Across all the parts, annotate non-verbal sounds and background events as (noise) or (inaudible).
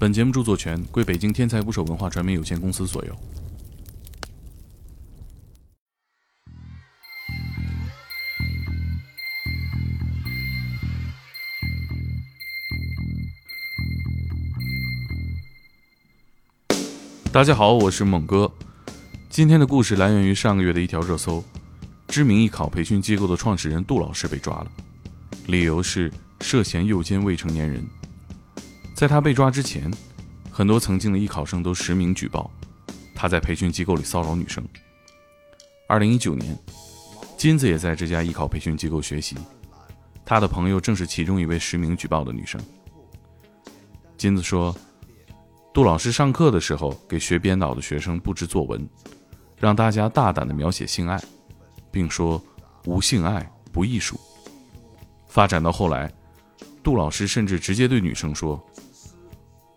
本节目著作权归北京天才捕手文化传媒有限公司所有。大家好，我是猛哥。今天的故事来源于上个月的一条热搜：知名艺考培训机构的创始人杜老师被抓了，理由是涉嫌诱奸未成年人。在他被抓之前，很多曾经的艺考生都实名举报他在培训机构里骚扰女生。二零一九年，金子也在这家艺考培训机构学习，他的朋友正是其中一位实名举报的女生。金子说，杜老师上课的时候给学编导的学生布置作文，让大家大胆的描写性爱，并说无性爱不艺术。发展到后来，杜老师甚至直接对女生说。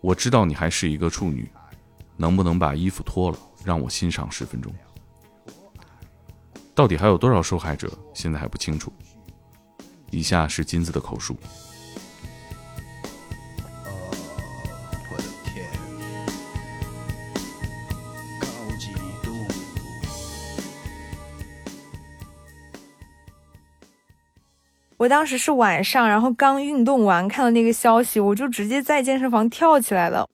我知道你还是一个处女，能不能把衣服脱了，让我欣赏十分钟？到底还有多少受害者，现在还不清楚。以下是金子的口述。我当时是晚上，然后刚运动完，看到那个消息，我就直接在健身房跳起来了。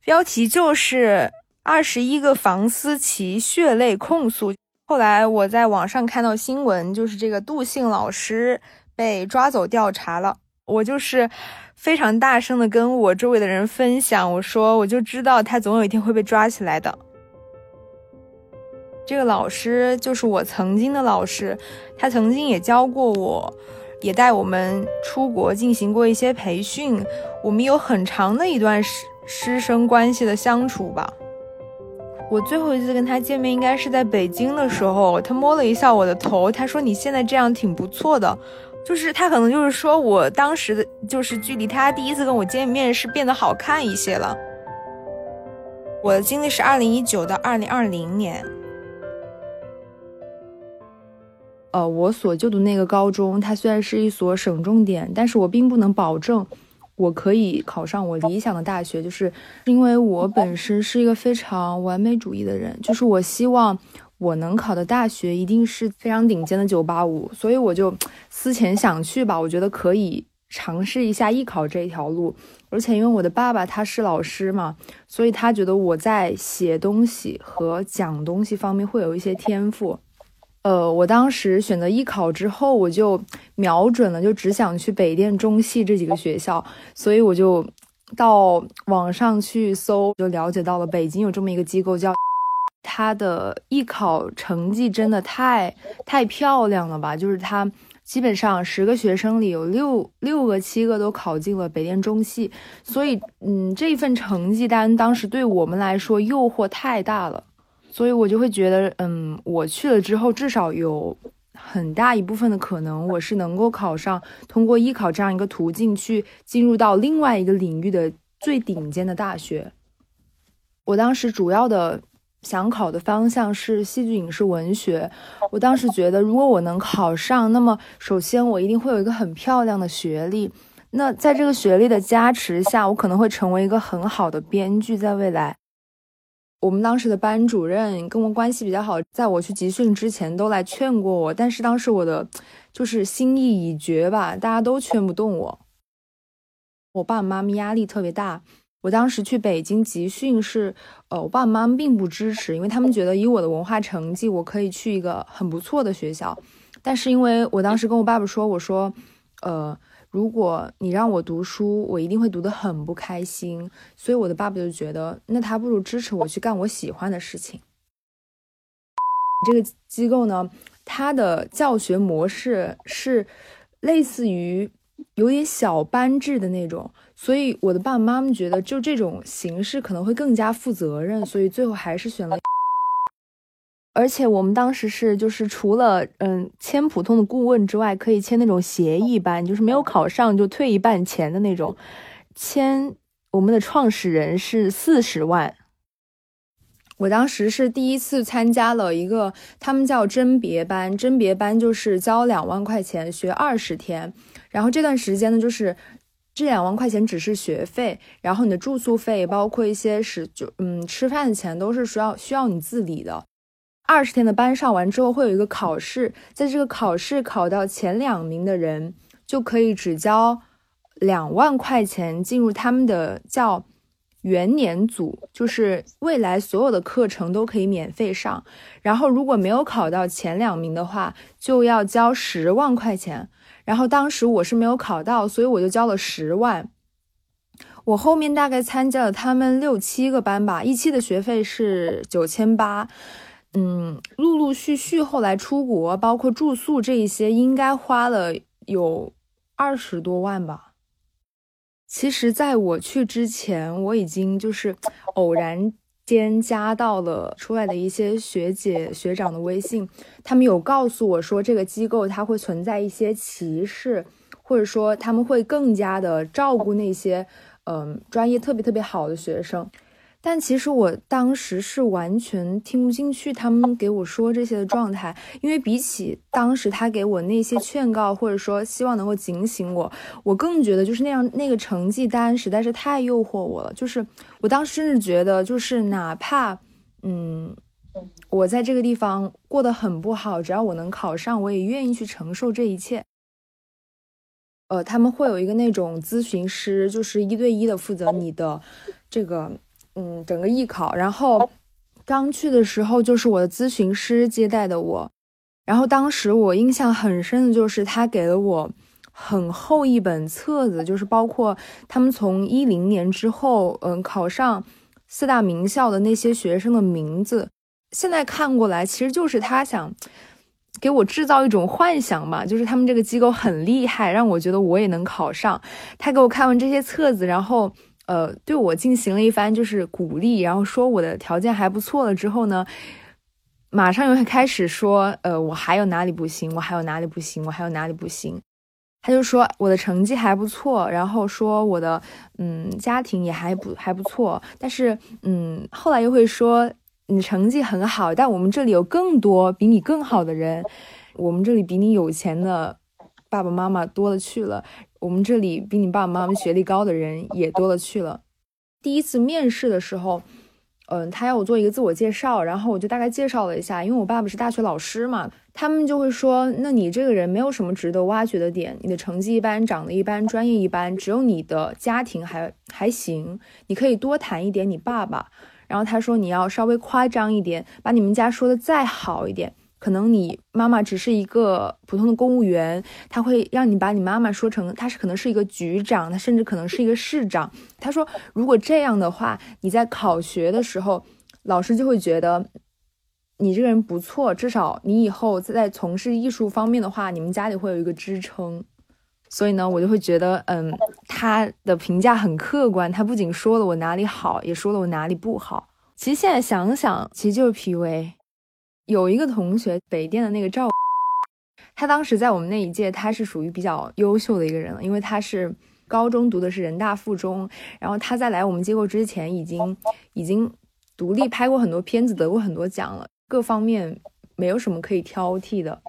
标题就是二十一个房思琪血泪控诉。后来我在网上看到新闻，就是这个杜姓老师被抓走调查了。我就是非常大声的跟我周围的人分享，我说我就知道他总有一天会被抓起来的。这个老师就是我曾经的老师，他曾经也教过我。也带我们出国进行过一些培训，我们有很长的一段师师生关系的相处吧。我最后一次跟他见面应该是在北京的时候，他摸了一下我的头，他说：“你现在这样挺不错的。”就是他可能就是说我当时的就是距离他第一次跟我见面是变得好看一些了。我的经历是二零一九到二零二零年。呃，我所就读那个高中，它虽然是一所省重点，但是我并不能保证我可以考上我理想的大学，就是因为我本身是一个非常完美主义的人，就是我希望我能考的大学一定是非常顶尖的九八五，所以我就思前想去吧，我觉得可以尝试一下艺考这一条路，而且因为我的爸爸他是老师嘛，所以他觉得我在写东西和讲东西方面会有一些天赋。呃，我当时选择艺考之后，我就瞄准了，就只想去北电、中戏这几个学校，所以我就到网上去搜，就了解到了北京有这么一个机构，叫他的艺考成绩真的太太漂亮了吧？就是他基本上十个学生里有六六个、七个都考进了北电、中戏，所以嗯，这份成绩单当时对我们来说诱惑太大了。所以我就会觉得，嗯，我去了之后，至少有很大一部分的可能，我是能够考上，通过艺考这样一个途径去进入到另外一个领域的最顶尖的大学。我当时主要的想考的方向是戏剧影视文学。我当时觉得，如果我能考上，那么首先我一定会有一个很漂亮的学历。那在这个学历的加持下，我可能会成为一个很好的编剧，在未来。我们当时的班主任跟我关系比较好，在我去集训之前都来劝过我，但是当时我的就是心意已决吧，大家都劝不动我。我爸爸妈妈压力特别大。我当时去北京集训是，呃，我爸爸妈妈并不支持，因为他们觉得以我的文化成绩，我可以去一个很不错的学校。但是因为我当时跟我爸爸说，我说，呃。如果你让我读书，我一定会读得很不开心。所以我的爸爸就觉得，那他不如支持我去干我喜欢的事情。这个机构呢，它的教学模式是类似于有点小班制的那种，所以我的爸爸妈妈觉得，就这种形式可能会更加负责任，所以最后还是选了。而且我们当时是，就是除了嗯签普通的顾问之外，可以签那种协议班，就是没有考上就退一半钱的那种。签我们的创始人是四十万。我当时是第一次参加了一个，他们叫甄别班，甄别班就是交两万块钱学二十天，然后这段时间呢就是。这两万块钱只是学费，然后你的住宿费，包括一些是就嗯吃饭的钱，都是需要需要你自理的。二十天的班上完之后，会有一个考试，在这个考试考到前两名的人，就可以只交两万块钱进入他们的叫元年组，就是未来所有的课程都可以免费上。然后如果没有考到前两名的话，就要交十万块钱。然后当时我是没有考到，所以我就交了十万。我后面大概参加了他们六七个班吧，一期的学费是九千八。嗯，陆陆续续后来出国，包括住宿这一些，应该花了有二十多万吧。其实，在我去之前，我已经就是 (tsk) 偶然。间加到了出来的一些学姐学长的微信，他们有告诉我说这个机构它会存在一些歧视，或者说他们会更加的照顾那些嗯专业特别特别好的学生。但其实我当时是完全听不进去他们给我说这些的状态，因为比起当时他给我那些劝告，或者说希望能够警醒我，我更觉得就是那样那个成绩单实在是太诱惑我了。就是我当时甚至觉得，就是哪怕嗯我在这个地方过得很不好，只要我能考上，我也愿意去承受这一切。呃，他们会有一个那种咨询师，就是一对一的负责你的这个。嗯，整个艺考，然后刚去的时候就是我的咨询师接待的我，然后当时我印象很深的就是他给了我很厚一本册子，就是包括他们从一零年之后，嗯，考上四大名校的那些学生的名字。现在看过来，其实就是他想给我制造一种幻想嘛，就是他们这个机构很厉害，让我觉得我也能考上。他给我看完这些册子，然后。呃，对我进行了一番就是鼓励，然后说我的条件还不错了之后呢，马上又开始说，呃，我还有哪里不行，我还有哪里不行，我还有哪里不行。他就说我的成绩还不错，然后说我的嗯家庭也还不还不错，但是嗯后来又会说你成绩很好，但我们这里有更多比你更好的人，我们这里比你有钱的爸爸妈妈多了去了。我们这里比你爸爸妈妈学历高的人也多了去了。第一次面试的时候，嗯，他要我做一个自我介绍，然后我就大概介绍了一下，因为我爸爸是大学老师嘛，他们就会说，那你这个人没有什么值得挖掘的点，你的成绩一般，长得一般，专业一般，只有你的家庭还还行，你可以多谈一点你爸爸。然后他说你要稍微夸张一点，把你们家说的再好一点。可能你妈妈只是一个普通的公务员，他会让你把你妈妈说成他是可能是一个局长，他甚至可能是一个市长。他说，如果这样的话，你在考学的时候，老师就会觉得你这个人不错，至少你以后在从事艺术方面的话，你们家里会有一个支撑。所以呢，我就会觉得，嗯，他的评价很客观，他不仅说了我哪里好，也说了我哪里不好。其实现在想想，其实就是 PUA。有一个同学，北电的那个赵，他当时在我们那一届，他是属于比较优秀的一个人了，因为他是高中读的是人大附中，然后他在来我们机构之前，已经已经独立拍过很多片子，得过很多奖了，各方面没有什么可以挑剔的。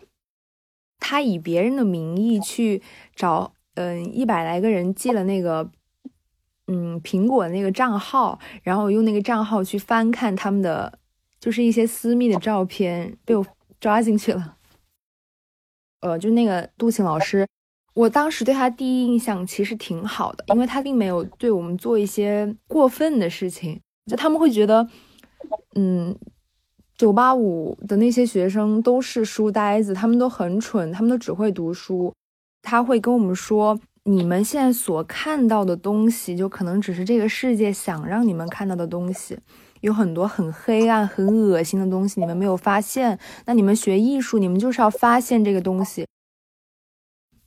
他以别人的名义去找，嗯，一百来个人寄了那个，嗯，苹果那个账号，然后用那个账号去翻看他们的。就是一些私密的照片被我抓进去了，呃，就那个杜晴老师，我当时对他第一印象其实挺好的，因为他并没有对我们做一些过分的事情。就他们会觉得，嗯，九八五的那些学生都是书呆子，他们都很蠢，他们都只会读书。他会跟我们说，你们现在所看到的东西，就可能只是这个世界想让你们看到的东西。有很多很黑暗、很恶心的东西，你们没有发现。那你们学艺术，你们就是要发现这个东西。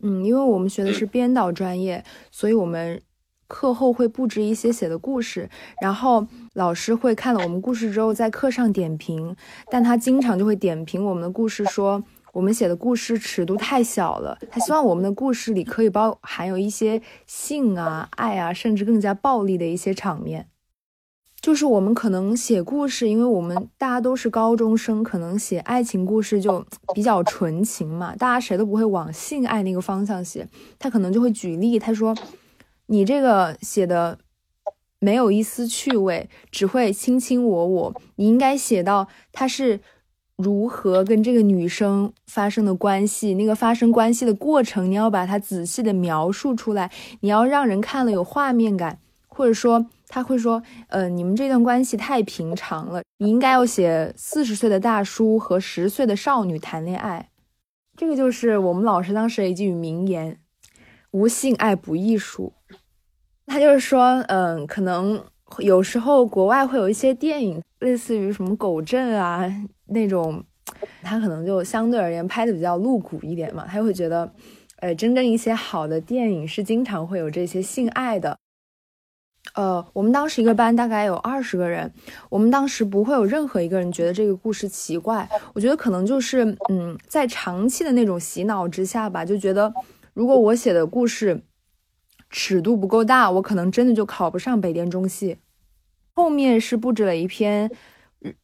嗯，因为我们学的是编导专业，所以我们课后会布置一些写的故事，然后老师会看了我们故事之后在课上点评。但他经常就会点评我们的故事，说我们写的故事尺度太小了。他希望我们的故事里可以包含有一些性啊、爱啊，甚至更加暴力的一些场面。就是我们可能写故事，因为我们大家都是高中生，可能写爱情故事就比较纯情嘛，大家谁都不会往性爱那个方向写。他可能就会举例，他说：“你这个写的没有一丝趣味，只会卿卿我我。你应该写到他是如何跟这个女生发生的关系，那个发生关系的过程，你要把它仔细的描述出来，你要让人看了有画面感，或者说他会说，呃，你们这段关系太平常了，你应该要写四十岁的大叔和十岁的少女谈恋爱。这个就是我们老师当时一句名言：“无性爱不艺术。”他就是说，嗯，可能有时候国外会有一些电影，类似于什么狗镇啊那种，他可能就相对而言拍的比较露骨一点嘛，他会觉得，呃，真正一些好的电影是经常会有这些性爱的。呃，我们当时一个班大概有二十个人，我们当时不会有任何一个人觉得这个故事奇怪。我觉得可能就是，嗯，在长期的那种洗脑之下吧，就觉得如果我写的故事尺度不够大，我可能真的就考不上北电中戏。后面是布置了一篇，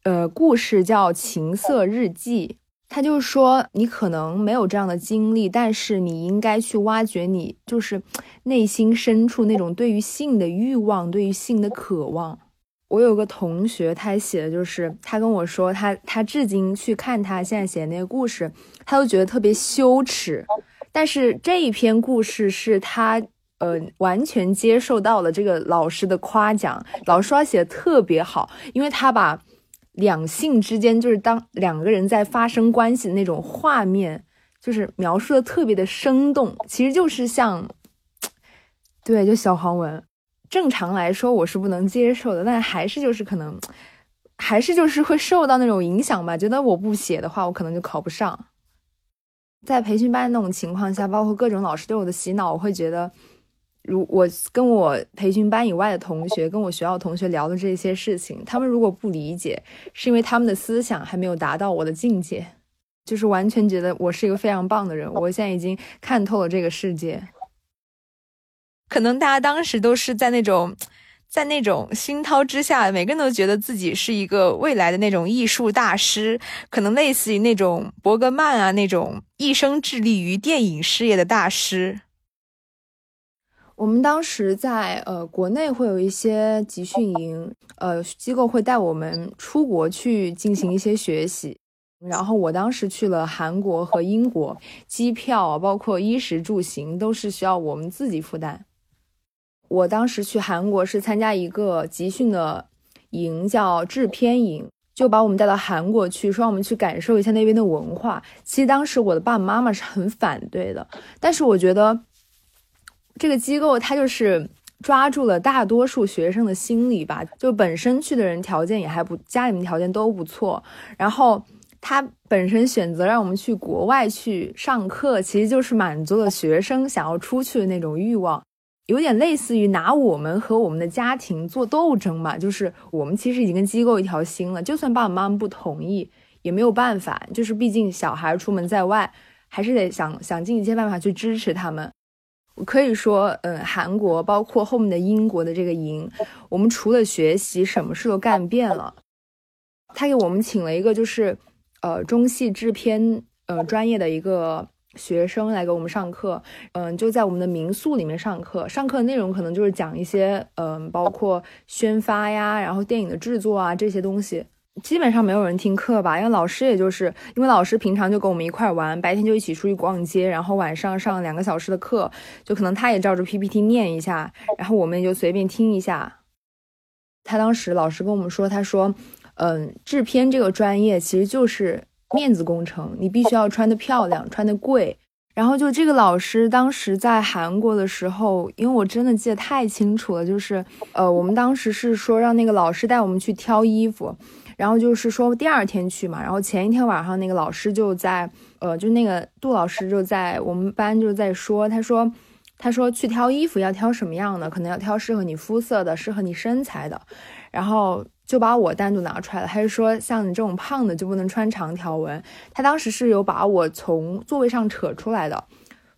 呃，故事叫《情色日记》。他就说，你可能没有这样的经历，但是你应该去挖掘你就是内心深处那种对于性的欲望，对于性的渴望。我有个同学，他写的就是他跟我说，他他至今去看他现在写的那个故事，他都觉得特别羞耻。但是这一篇故事是他呃完全接受到了这个老师的夸奖，老师说写的特别好，因为他把。两性之间就是当两个人在发生关系的那种画面，就是描述的特别的生动，其实就是像，对，就小黄文。正常来说我是不能接受的，但还是就是可能，还是就是会受到那种影响吧。觉得我不写的话，我可能就考不上。在培训班那种情况下，包括各种老师对我的洗脑，我会觉得。如我跟我培训班以外的同学，跟我学校同学聊的这些事情，他们如果不理解，是因为他们的思想还没有达到我的境界，就是完全觉得我是一个非常棒的人。我现在已经看透了这个世界。可能大家当时都是在那种，在那种熏陶之下，每个人都觉得自己是一个未来的那种艺术大师，可能类似于那种伯格曼啊那种一生致力于电影事业的大师。我们当时在呃国内会有一些集训营，呃机构会带我们出国去进行一些学习，然后我当时去了韩国和英国，机票包括衣食住行都是需要我们自己负担。我当时去韩国是参加一个集训的营，叫制片营，就把我们带到韩国去，说让我们去感受一下那边的文化。其实当时我的爸爸妈妈是很反对的，但是我觉得。这个机构它就是抓住了大多数学生的心理吧，就本身去的人条件也还不，家里面条件都不错，然后他本身选择让我们去国外去上课，其实就是满足了学生想要出去的那种欲望，有点类似于拿我们和我们的家庭做斗争嘛，就是我们其实已经跟机构一条心了，就算爸爸妈妈不同意也没有办法，就是毕竟小孩出门在外，还是得想想尽一切办法去支持他们。可以说，嗯，韩国包括后面的英国的这个营，我们除了学习，什么事都干遍了。他给我们请了一个就是，呃，中戏制片呃专业的一个学生来给我们上课，嗯，就在我们的民宿里面上课。上课内容可能就是讲一些，嗯，包括宣发呀，然后电影的制作啊这些东西。基本上没有人听课吧，因为老师也就是因为老师平常就跟我们一块玩，白天就一起出去逛街，然后晚上上两个小时的课，就可能他也照着 PPT 念一下，然后我们也就随便听一下。他当时老师跟我们说，他说，嗯，制片这个专业其实就是面子工程，你必须要穿的漂亮，穿的贵。然后就这个老师当时在韩国的时候，因为我真的记得太清楚了，就是呃，我们当时是说让那个老师带我们去挑衣服。然后就是说第二天去嘛，然后前一天晚上那个老师就在，呃，就那个杜老师就在我们班就在说，他说，他说去挑衣服要挑什么样的，可能要挑适合你肤色的，适合你身材的，然后就把我单独拿出来了，他就说像你这种胖的就不能穿长条纹，他当时是有把我从座位上扯出来的，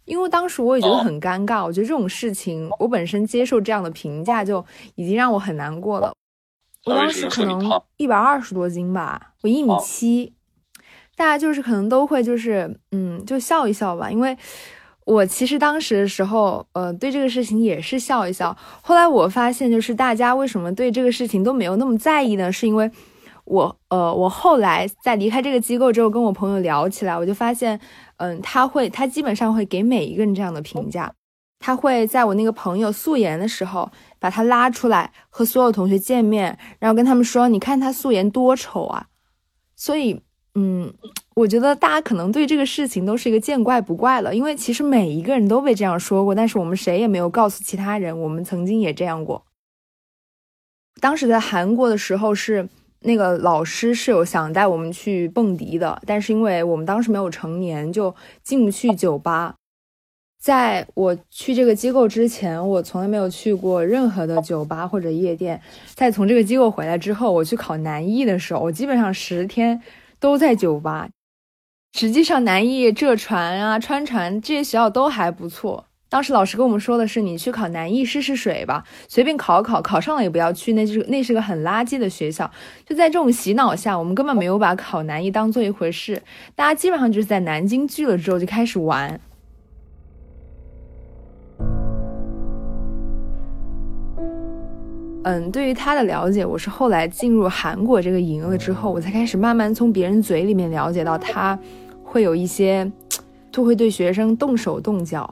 因为当时我也觉得很尴尬，我觉得这种事情我本身接受这样的评价就已经让我很难过了。我当时可能一百二十多斤吧，我一米七，大家就是可能都会就是嗯，就笑一笑吧，因为我其实当时的时候，呃，对这个事情也是笑一笑。后来我发现，就是大家为什么对这个事情都没有那么在意呢？是因为我，呃，我后来在离开这个机构之后，跟我朋友聊起来，我就发现，嗯，他会，他基本上会给每一个人这样的评价。他会在我那个朋友素颜的时候，把他拉出来和所有同学见面，然后跟他们说：“你看他素颜多丑啊！”所以。嗯，我觉得大家可能对这个事情都是一个见怪不怪了，因为其实每一个人都被这样说过，但是我们谁也没有告诉其他人，我们曾经也这样过。当时在韩国的时候，是那个老师是有想带我们去蹦迪的，但是因为我们当时没有成年，就进不去酒吧。在我去这个机构之前，我从来没有去过任何的酒吧或者夜店。在从这个机构回来之后，我去考南艺的时候，我基本上十天。都在酒吧，实际上南艺、浙传啊、川传这些学校都还不错。当时老师跟我们说的是，你去考南艺试试水吧，随便考考，考上了也不要去，那就是那是个很垃圾的学校。就在这种洗脑下，我们根本没有把考南艺当做一回事，大家基本上就是在南京聚了之后就开始玩。嗯，对于他的了解，我是后来进入韩国这个营了之后，我才开始慢慢从别人嘴里面了解到他会有一些，就会对学生动手动脚。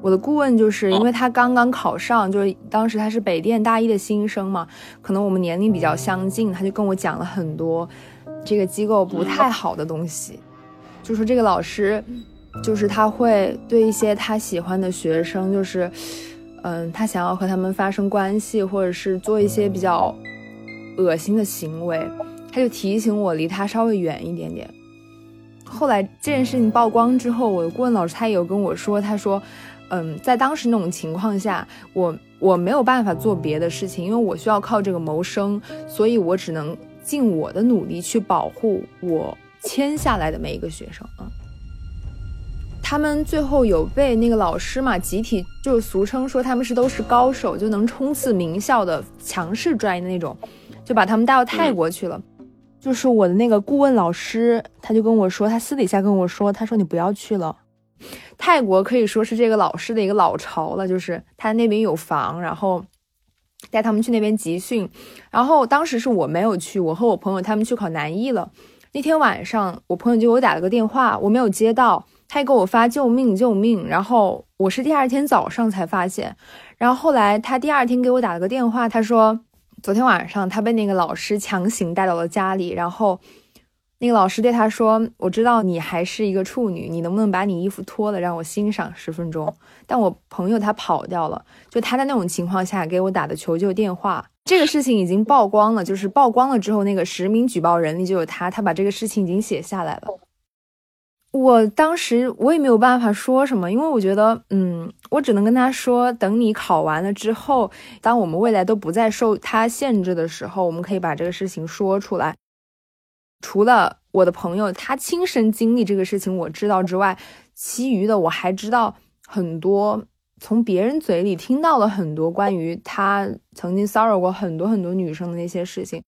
我的顾问就是因为他刚刚考上，就是当时他是北电大一的新生嘛，可能我们年龄比较相近，他就跟我讲了很多这个机构不太好的东西，就说这个老师就是他会对一些他喜欢的学生就是。嗯，他想要和他们发生关系，或者是做一些比较恶心的行为，他就提醒我离他稍微远一点点。后来这件事情曝光之后，我的顾问老师他也有跟我说，他说，嗯，在当时那种情况下，我我没有办法做别的事情，因为我需要靠这个谋生，所以我只能尽我的努力去保护我签下来的每一个学生啊。他们最后有被那个老师嘛，集体就是俗称说他们是都是高手，就能冲刺名校的强势专业的那种，就把他们带到泰国去了。就是我的那个顾问老师，他就跟我说，他私底下跟我说，他说你不要去了，泰国可以说是这个老师的一个老巢了，就是他那边有房，然后带他们去那边集训。然后当时是我没有去，我和我朋友他们去考南艺了。那天晚上，我朋友就给我打了个电话，我没有接到。他还给我发救命救命，然后我是第二天早上才发现，然后后来他第二天给我打了个电话，他说昨天晚上他被那个老师强行带到了家里，然后那个老师对他说：“我知道你还是一个处女，你能不能把你衣服脱了让我欣赏十分钟？”但我朋友他跑掉了，就他在那种情况下给我打的求救电话，这个事情已经曝光了，就是曝光了之后，那个实名举报人里就有他，他把这个事情已经写下来了。我当时我也没有办法说什么，因为我觉得，嗯，我只能跟他说，等你考完了之后，当我们未来都不再受他限制的时候，我们可以把这个事情说出来。除了我的朋友他亲身经历这个事情我知道之外，其余的我还知道很多，从别人嘴里听到了很多关于他曾经骚扰过很多很多女生的那些事情。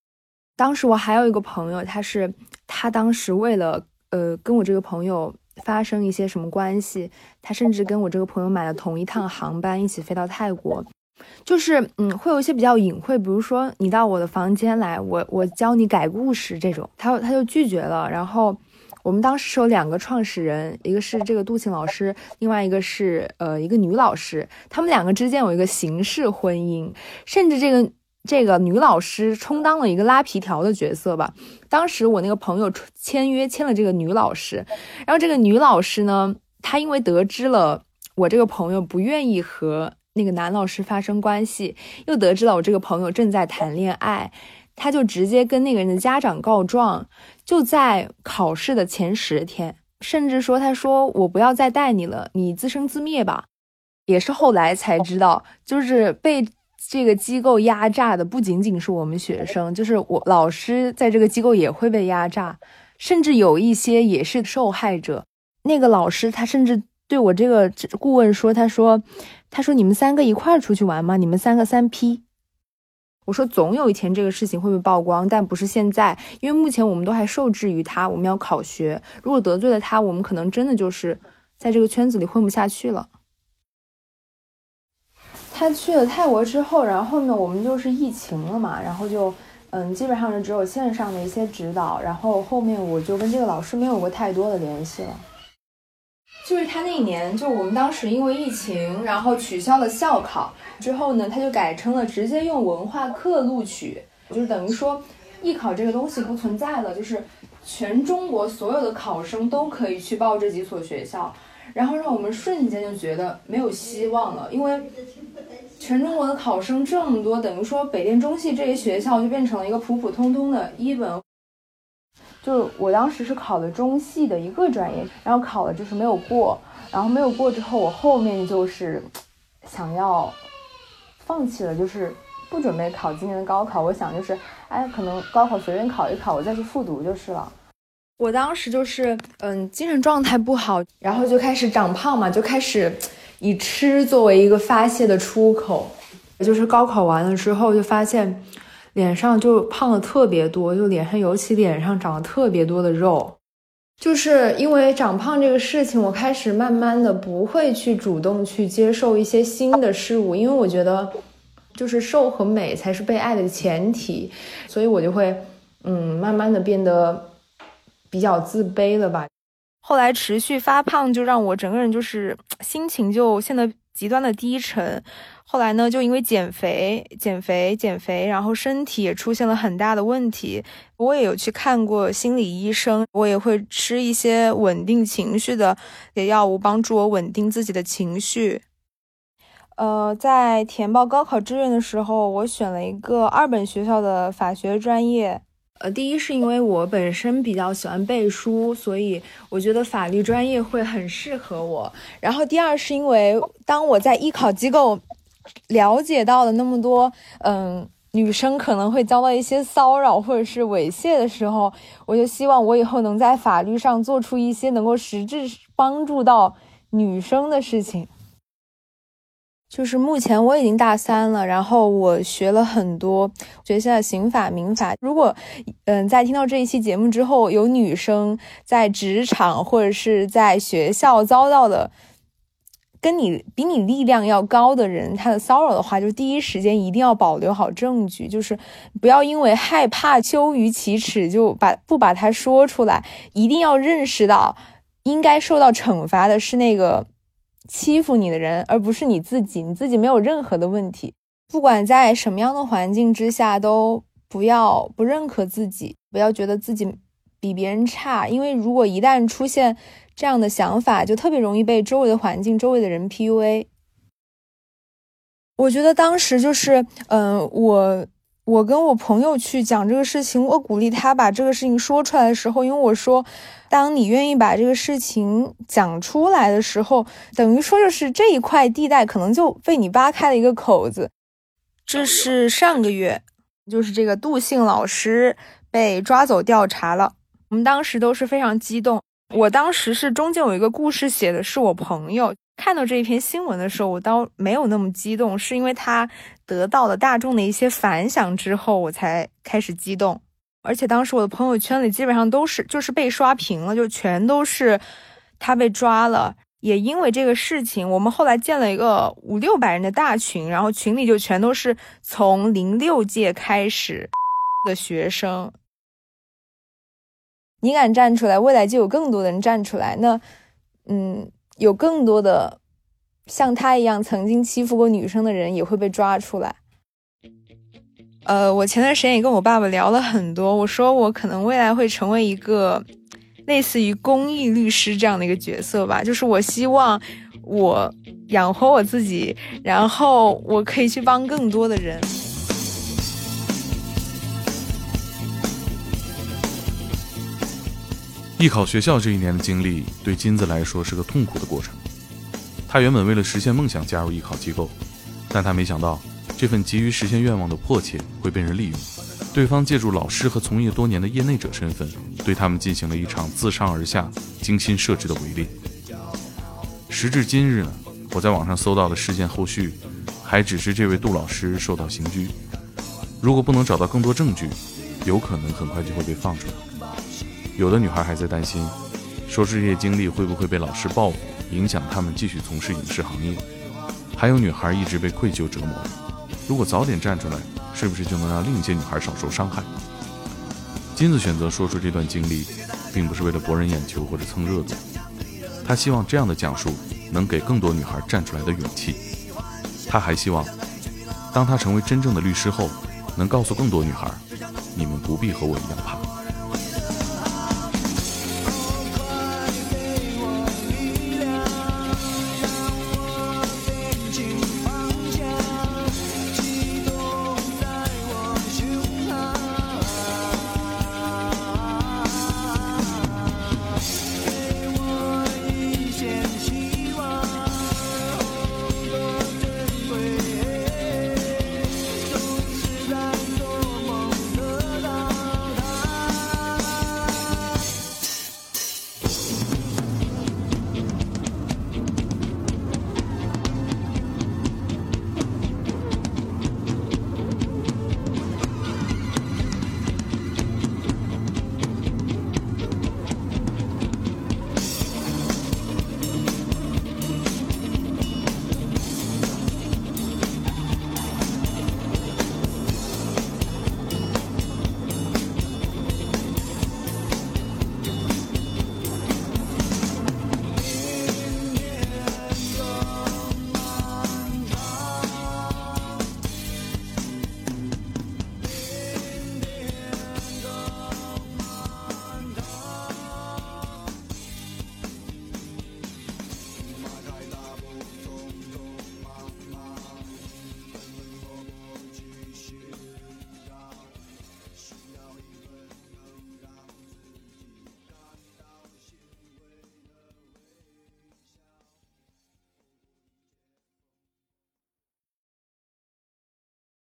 当时我还有一个朋友，他是他当时为了。呃，跟我这个朋友发生一些什么关系？他甚至跟我这个朋友买了同一趟航班，一起飞到泰国。就是嗯，会有一些比较隐晦，比如说你到我的房间来，我我教你改故事这种，他他就拒绝了。然后我们当时是有两个创始人，一个是这个杜庆老师，另外一个是呃一个女老师，他们两个之间有一个形式婚姻，甚至这个。这个女老师充当了一个拉皮条的角色吧。当时我那个朋友签约签了这个女老师，然后这个女老师呢，她因为得知了我这个朋友不愿意和那个男老师发生关系，又得知了我这个朋友正在谈恋爱，她就直接跟那个人的家长告状。就在考试的前十天，甚至说，她说我不要再带你了，你自生自灭吧。也是后来才知道，就是被。这个机构压榨的不仅仅是我们学生，就是我老师在这个机构也会被压榨，甚至有一些也是受害者。那个老师他甚至对我这个顾问说：“他说，他说你们三个一块儿出去玩吗？你们三个三 P。”我说：“总有一天这个事情会被曝光，但不是现在，因为目前我们都还受制于他，我们要考学。如果得罪了他，我们可能真的就是。”在这个圈子里混不下去了。他去了泰国之后，然后后面我们就是疫情了嘛，然后就嗯，基本上是只有线上的一些指导，然后后面我就跟这个老师没有过太多的联系了。就是他那一年，就我们当时因为疫情，然后取消了校考之后呢，他就改成了直接用文化课录取，就是等于说艺考这个东西不存在了，就是全中国所有的考生都可以去报这几所学校，然后让我们瞬间就觉得没有希望了，因为全中国的考生这么多，等于说北电中戏这些学校就变成了一个普普通通的一本。就我当时是考的中戏的一个专业，然后考了就是没有过，然后没有过之后，我后面就是想要放弃了，就是不准备考今年的高考。我想就是，哎，可能高考随便考一考，我再去复读就是了。我当时就是嗯，精神状态不好，然后就开始长胖嘛，就开始以吃作为一个发泄的出口。就是高考完了之后，就发现。脸上就胖的特别多，就脸上尤其脸上长了特别多的肉，就是因为长胖这个事情，我开始慢慢的不会去主动去接受一些新的事物，因为我觉得就是瘦和美才是被爱的前提，所以我就会嗯慢慢的变得比较自卑了吧。后来持续发胖，就让我整个人就是心情就陷得极端的低沉。后来呢，就因为减肥、减肥、减肥，然后身体也出现了很大的问题。我也有去看过心理医生，我也会吃一些稳定情绪的药物，帮助我稳定自己的情绪。呃，在填报高考志愿的时候，我选了一个二本学校的法学专业。呃，第一是因为我本身比较喜欢背书，所以我觉得法律专业会很适合我。然后第二是因为当我在艺考机构了解到了那么多，嗯，女生可能会遭到一些骚扰或者是猥亵的时候，我就希望我以后能在法律上做出一些能够实质帮助到女生的事情。就是目前我已经大三了，然后我学了很多学校的刑法、民法。如果，嗯，在听到这一期节目之后，有女生在职场或者是在学校遭到的跟你比你力量要高的人他的骚扰的话，就第一时间一定要保留好证据，就是不要因为害怕羞于启齿就把不把它说出来，一定要认识到应该受到惩罚的是那个。欺负你的人，而不是你自己。你自己没有任何的问题。不管在什么样的环境之下，都不要不认可自己，不要觉得自己比别人差。因为如果一旦出现这样的想法，就特别容易被周围的环境、周围的人 PUA。我觉得当时就是，嗯，我。我跟我朋友去讲这个事情，我鼓励他把这个事情说出来的时候，因为我说，当你愿意把这个事情讲出来的时候，等于说就是这一块地带可能就被你扒开了一个口子。这是上个月，就是这个杜姓老师被抓走调查了，我们当时都是非常激动。我当时是中间有一个故事写的是我朋友。看到这一篇新闻的时候，我倒没有那么激动，是因为他得到了大众的一些反响之后，我才开始激动。而且当时我的朋友圈里基本上都是就是被刷屏了，就全都是他被抓了。也因为这个事情，我们后来建了一个五六百人的大群，然后群里就全都是从零六届开始的学生。你敢站出来，未来就有更多的人站出来。那，嗯。有更多的像他一样曾经欺负过女生的人也会被抓出来。呃，我前段时间也跟我爸爸聊了很多，我说我可能未来会成为一个类似于公益律师这样的一个角色吧，就是我希望我养活我自己，然后我可以去帮更多的人。艺考学校这一年的经历对金子来说是个痛苦的过程。他原本为了实现梦想加入艺考机构，但他没想到这份急于实现愿望的迫切会被人利用。对方借助老师和从业多年的业内者身份，对他们进行了一场自上而下、精心设置的围猎。时至今日呢，我在网上搜到的事件后续，还只是这位杜老师受到刑拘。如果不能找到更多证据，有可能很快就会被放出来。有的女孩还在担心，说这些经历会不会被老师报复，影响她们继续从事影视行业。还有女孩一直被愧疚折磨，如果早点站出来，是不是就能让另一些女孩少受伤害？金子选择说出这段经历，并不是为了博人眼球或者蹭热度，她希望这样的讲述能给更多女孩站出来的勇气。她还希望，当她成为真正的律师后，能告诉更多女孩，你们不必和我一样怕。